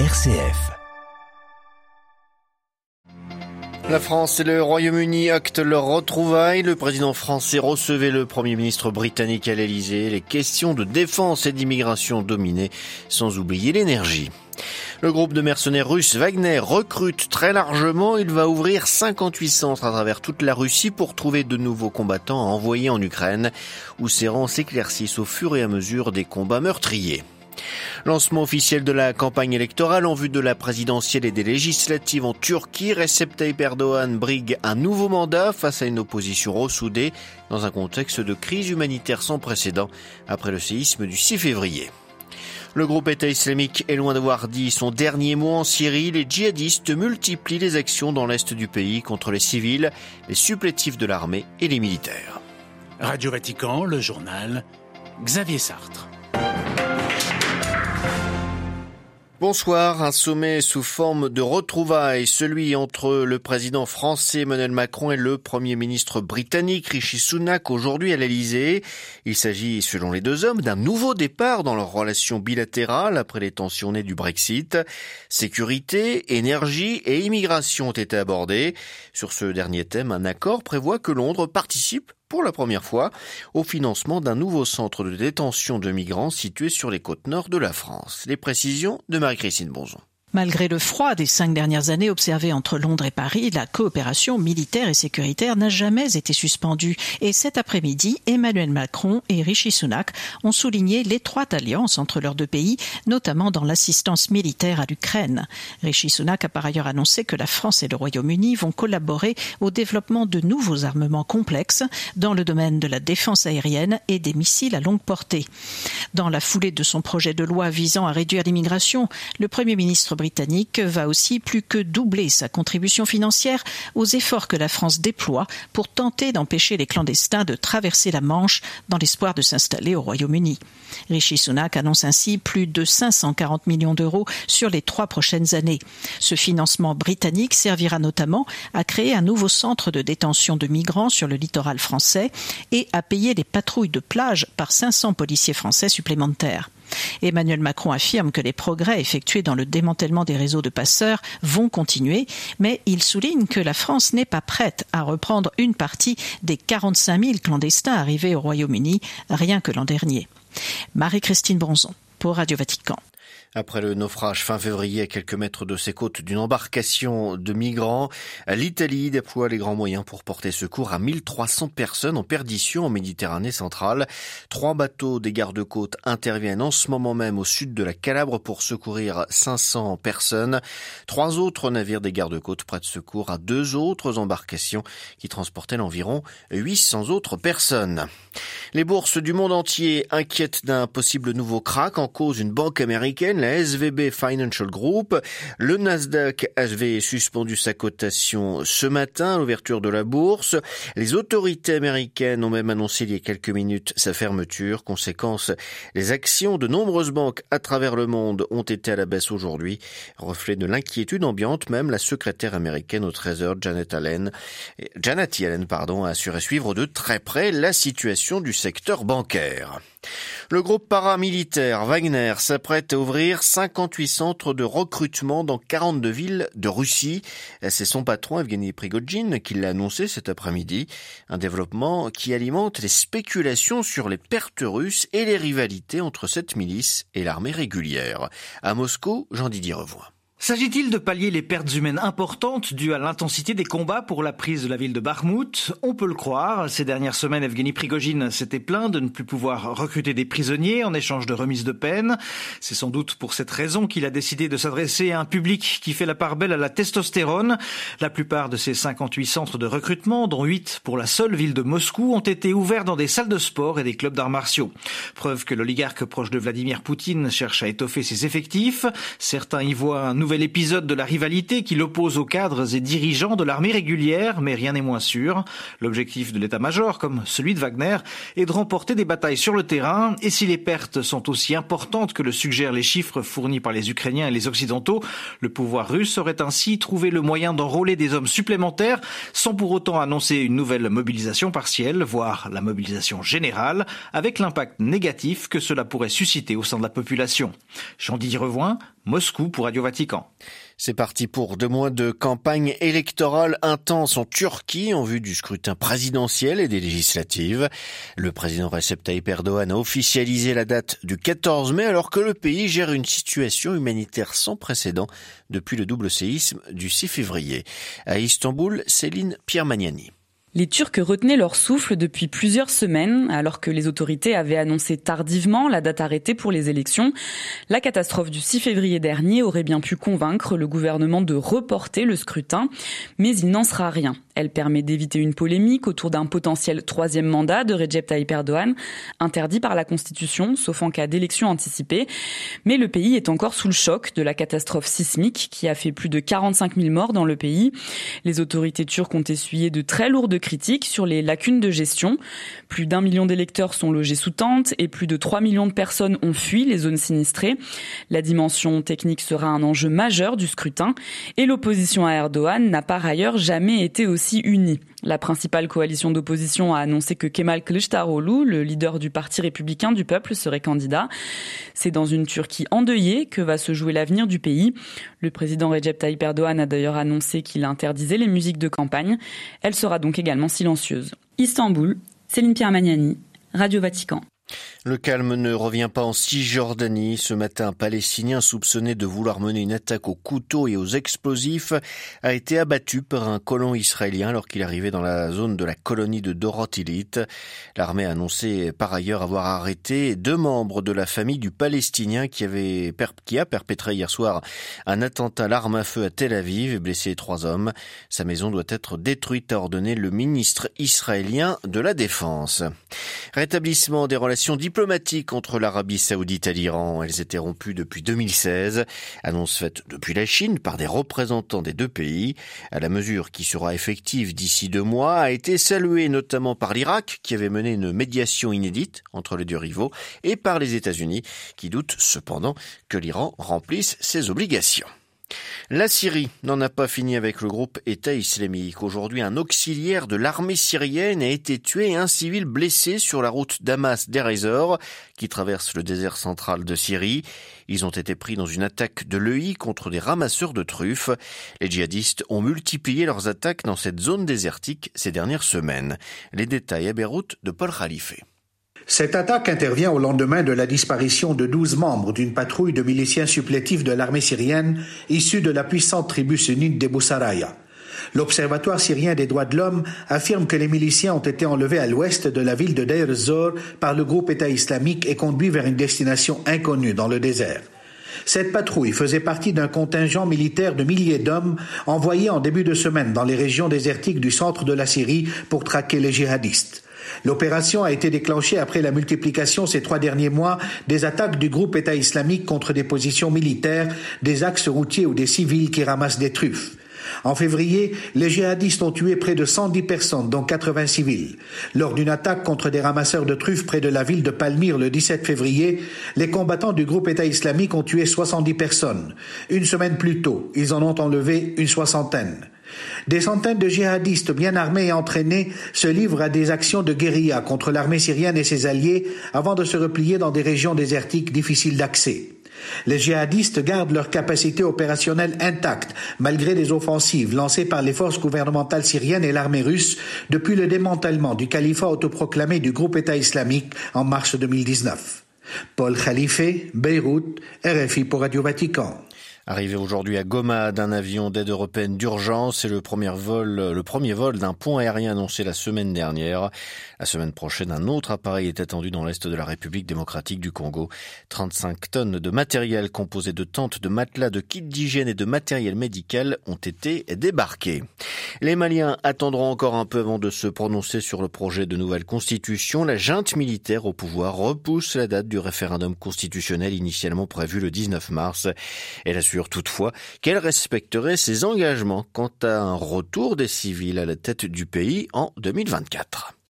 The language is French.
RCF. La France et le Royaume-Uni actent leur retrouvaille. Le président français recevait le premier ministre britannique à l'Elysée. Les questions de défense et d'immigration dominaient, sans oublier l'énergie. Le groupe de mercenaires russes Wagner recrute très largement. Il va ouvrir 58 centres à travers toute la Russie pour trouver de nouveaux combattants à envoyer en Ukraine, où ces rangs s'éclaircissent au fur et à mesure des combats meurtriers. Lancement officiel de la campagne électorale en vue de la présidentielle et des législatives en Turquie. Recep Tayyip Erdogan brigue un nouveau mandat face à une opposition ressoudée dans un contexte de crise humanitaire sans précédent après le séisme du 6 février. Le groupe État islamique est loin d'avoir dit son dernier mot en Syrie. Les djihadistes multiplient les actions dans l'est du pays contre les civils, les supplétifs de l'armée et les militaires. Radio Vatican, le journal Xavier Sartre. Bonsoir, un sommet sous forme de retrouvailles, celui entre le président français Emmanuel Macron et le premier ministre britannique Rishi Sunak aujourd'hui à l'Elysée. Il s'agit, selon les deux hommes, d'un nouveau départ dans leur relation bilatérale après les tensions nées du Brexit. Sécurité, énergie et immigration ont été abordés. Sur ce dernier thème, un accord prévoit que Londres participe pour la première fois au financement d'un nouveau centre de détention de migrants situé sur les côtes nord de la France. Les précisions de Marie-Christine Bonzon. Malgré le froid des cinq dernières années observé entre Londres et Paris, la coopération militaire et sécuritaire n'a jamais été suspendue. Et cet après-midi, Emmanuel Macron et Rishi Sunak ont souligné l'étroite alliance entre leurs deux pays, notamment dans l'assistance militaire à l'Ukraine. Rishi Sunak a par ailleurs annoncé que la France et le Royaume-Uni vont collaborer au développement de nouveaux armements complexes dans le domaine de la défense aérienne et des missiles à longue portée. Dans la foulée de son projet de loi visant à réduire l'immigration, le Premier ministre britannique va aussi plus que doubler sa contribution financière aux efforts que la France déploie pour tenter d'empêcher les clandestins de traverser la Manche dans l'espoir de s'installer au Royaume-Uni. Rishi Sunak annonce ainsi plus de 540 millions d'euros sur les trois prochaines années. Ce financement britannique servira notamment à créer un nouveau centre de détention de migrants sur le littoral français et à payer les patrouilles de plage par 500 policiers français supplémentaires. Emmanuel Macron affirme que les progrès effectués dans le démantèlement des réseaux de passeurs vont continuer, mais il souligne que la France n'est pas prête à reprendre une partie des 45 000 clandestins arrivés au Royaume-Uni rien que l'an dernier. Marie-Christine Bronzon pour Radio Vatican. Après le naufrage fin février à quelques mètres de ses côtes d'une embarcation de migrants, l'Italie déploie les grands moyens pour porter secours à 1300 personnes en perdition en Méditerranée centrale. Trois bateaux des gardes-côtes interviennent en ce moment même au sud de la Calabre pour secourir 500 personnes. Trois autres navires des gardes-côtes prêtent secours à deux autres embarcations qui transportaient environ 800 autres personnes. Les bourses du monde entier inquiètent d'un possible nouveau crack en cause une banque américaine la SVB Financial Group. Le Nasdaq avait suspendu sa cotation ce matin à l'ouverture de la bourse. Les autorités américaines ont même annoncé il y a quelques minutes sa fermeture. Conséquence, les actions de nombreuses banques à travers le monde ont été à la baisse aujourd'hui. Reflet de l'inquiétude ambiante, même la secrétaire américaine au Trésor, Janet Allen, Janet Yellen, pardon, a assuré suivre de très près la situation du secteur bancaire. Le groupe paramilitaire Wagner s'apprête à ouvrir 58 centres de recrutement dans 42 villes de Russie. C'est son patron Evgeny Prigogine qui l'a annoncé cet après-midi. Un développement qui alimente les spéculations sur les pertes russes et les rivalités entre cette milice et l'armée régulière. À Moscou, Jean-Didier. S'agit-il de pallier les pertes humaines importantes dues à l'intensité des combats pour la prise de la ville de Bakhmut On peut le croire. Ces dernières semaines, Evgeny Prigogine s'était plaint de ne plus pouvoir recruter des prisonniers en échange de remise de peine. C'est sans doute pour cette raison qu'il a décidé de s'adresser à un public qui fait la part belle à la testostérone. La plupart de ces 58 centres de recrutement, dont 8 pour la seule ville de Moscou, ont été ouverts dans des salles de sport et des clubs d'arts martiaux. Preuve que l'oligarque proche de Vladimir Poutine cherche à étoffer ses effectifs. Certains y voient un nouvel l'épisode de la rivalité qui l'oppose aux cadres et dirigeants de l'armée régulière, mais rien n'est moins sûr. L'objectif de l'état-major, comme celui de Wagner, est de remporter des batailles sur le terrain, et si les pertes sont aussi importantes que le suggèrent les chiffres fournis par les Ukrainiens et les Occidentaux, le pouvoir russe aurait ainsi trouvé le moyen d'enrôler des hommes supplémentaires, sans pour autant annoncer une nouvelle mobilisation partielle, voire la mobilisation générale, avec l'impact négatif que cela pourrait susciter au sein de la population. Jean-Didier Revoin, Moscou pour Radio Vatican. C'est parti pour deux mois de campagne électorale intense en Turquie en vue du scrutin présidentiel et des législatives. Le président Recep Tayyip Erdogan a officialisé la date du 14 mai alors que le pays gère une situation humanitaire sans précédent depuis le double séisme du 6 février. À Istanbul, Céline Pierre-Magnani. Les Turcs retenaient leur souffle depuis plusieurs semaines, alors que les autorités avaient annoncé tardivement la date arrêtée pour les élections. La catastrophe du 6 février dernier aurait bien pu convaincre le gouvernement de reporter le scrutin, mais il n'en sera rien. Elle permet d'éviter une polémique autour d'un potentiel troisième mandat de Recep Tayyip Erdogan, interdit par la Constitution, sauf en cas d'élection anticipée. Mais le pays est encore sous le choc de la catastrophe sismique qui a fait plus de 45 000 morts dans le pays. Les autorités turques ont essuyé de très lourdes critiques sur les lacunes de gestion. Plus d'un million d'électeurs sont logés sous tente et plus de 3 millions de personnes ont fui les zones sinistrées. La dimension technique sera un enjeu majeur du scrutin et l'opposition à Erdogan n'a par ailleurs jamais été aussi unis. La principale coalition d'opposition a annoncé que Kemal Kılıçdaroğlu, le leader du Parti républicain du peuple, serait candidat. C'est dans une Turquie endeuillée que va se jouer l'avenir du pays. Le président Recep Tayyip Erdogan a d'ailleurs annoncé qu'il interdisait les musiques de campagne. Elle sera donc également silencieuse. Istanbul, Céline Pierre Magnani, Radio Vatican. Le calme ne revient pas en Cisjordanie. Ce matin, un Palestinien soupçonné de vouloir mener une attaque au couteau et aux explosifs a été abattu par un colon israélien alors qu'il arrivait dans la zone de la colonie de Dorotilit. L'armée a annoncé par ailleurs avoir arrêté deux membres de la famille du Palestinien qui, avait, a perpétré hier soir un attentat à l'arme à feu à Tel Aviv et blessé trois hommes. Sa maison doit être détruite, a ordonné le ministre israélien de la Défense. Diplomatiques entre l'Arabie saoudite et l'Iran. Elles étaient rompues depuis 2016. Annonce faite depuis la Chine par des représentants des deux pays. À la mesure qui sera effective d'ici deux mois a été saluée notamment par l'Irak qui avait mené une médiation inédite entre les deux rivaux et par les États-Unis qui doutent cependant que l'Iran remplisse ses obligations. La Syrie n'en a pas fini avec le groupe État islamique. Aujourd'hui, un auxiliaire de l'armée syrienne a été tué et un civil blessé sur la route Damas-Deir qui traverse le désert central de Syrie. Ils ont été pris dans une attaque de l'EI contre des ramasseurs de truffes. Les djihadistes ont multiplié leurs attaques dans cette zone désertique ces dernières semaines. Les détails à Beyrouth de Paul Khalife. Cette attaque intervient au lendemain de la disparition de douze membres d'une patrouille de miliciens supplétifs de l'armée syrienne issus de la puissante tribu sunnite des Boussaraya. L'Observatoire syrien des droits de l'homme affirme que les miliciens ont été enlevés à l'ouest de la ville de Deir Zor par le groupe État islamique et conduits vers une destination inconnue dans le désert. Cette patrouille faisait partie d'un contingent militaire de milliers d'hommes envoyés en début de semaine dans les régions désertiques du centre de la Syrie pour traquer les djihadistes. L'opération a été déclenchée après la multiplication ces trois derniers mois des attaques du groupe État islamique contre des positions militaires, des axes routiers ou des civils qui ramassent des truffes. En février, les djihadistes ont tué près de 110 personnes, dont 80 civils. Lors d'une attaque contre des ramasseurs de truffes près de la ville de Palmyre le 17 février, les combattants du groupe État islamique ont tué 70 personnes. Une semaine plus tôt, ils en ont enlevé une soixantaine. Des centaines de djihadistes bien armés et entraînés se livrent à des actions de guérilla contre l'armée syrienne et ses alliés avant de se replier dans des régions désertiques difficiles d'accès. Les djihadistes gardent leur capacité opérationnelle intacte malgré des offensives lancées par les forces gouvernementales syriennes et l'armée russe depuis le démantèlement du califat autoproclamé du groupe État islamique en mars 2019. Paul Khalife, Beyrouth, RFI pour Radio Vatican. Arrivé aujourd'hui à Goma d'un avion d'aide européenne d'urgence, c'est le premier vol, le premier vol d'un pont aérien annoncé la semaine dernière. La semaine prochaine, un autre appareil est attendu dans l'est de la République démocratique du Congo. 35 tonnes de matériel composé de tentes, de matelas, de kits d'hygiène et de matériel médical ont été débarqués. Les Maliens attendront encore un peu avant de se prononcer sur le projet de nouvelle constitution. La junte militaire au pouvoir repousse la date du référendum constitutionnel initialement prévu le 19 mars. Toutefois qu'elle respecterait ses engagements quant à un retour des civils à la tête du pays en 2024.